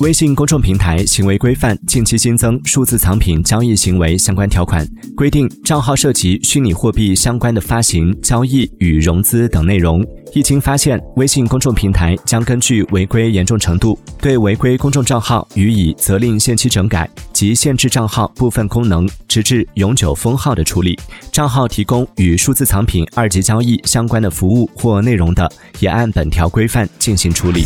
微信公众平台行为规范近期新增数字藏品交易行为相关条款规定账号涉及虚拟货币相关的发行交易与融资等内容。一经发现微信公众平台将根据违规严重程度对违规公众账号予以责令限期整改及限制账号部分功能直至永久封号的处理账号提供与数字藏品二级交易相关的服务或内容的也按本条规范进行处理。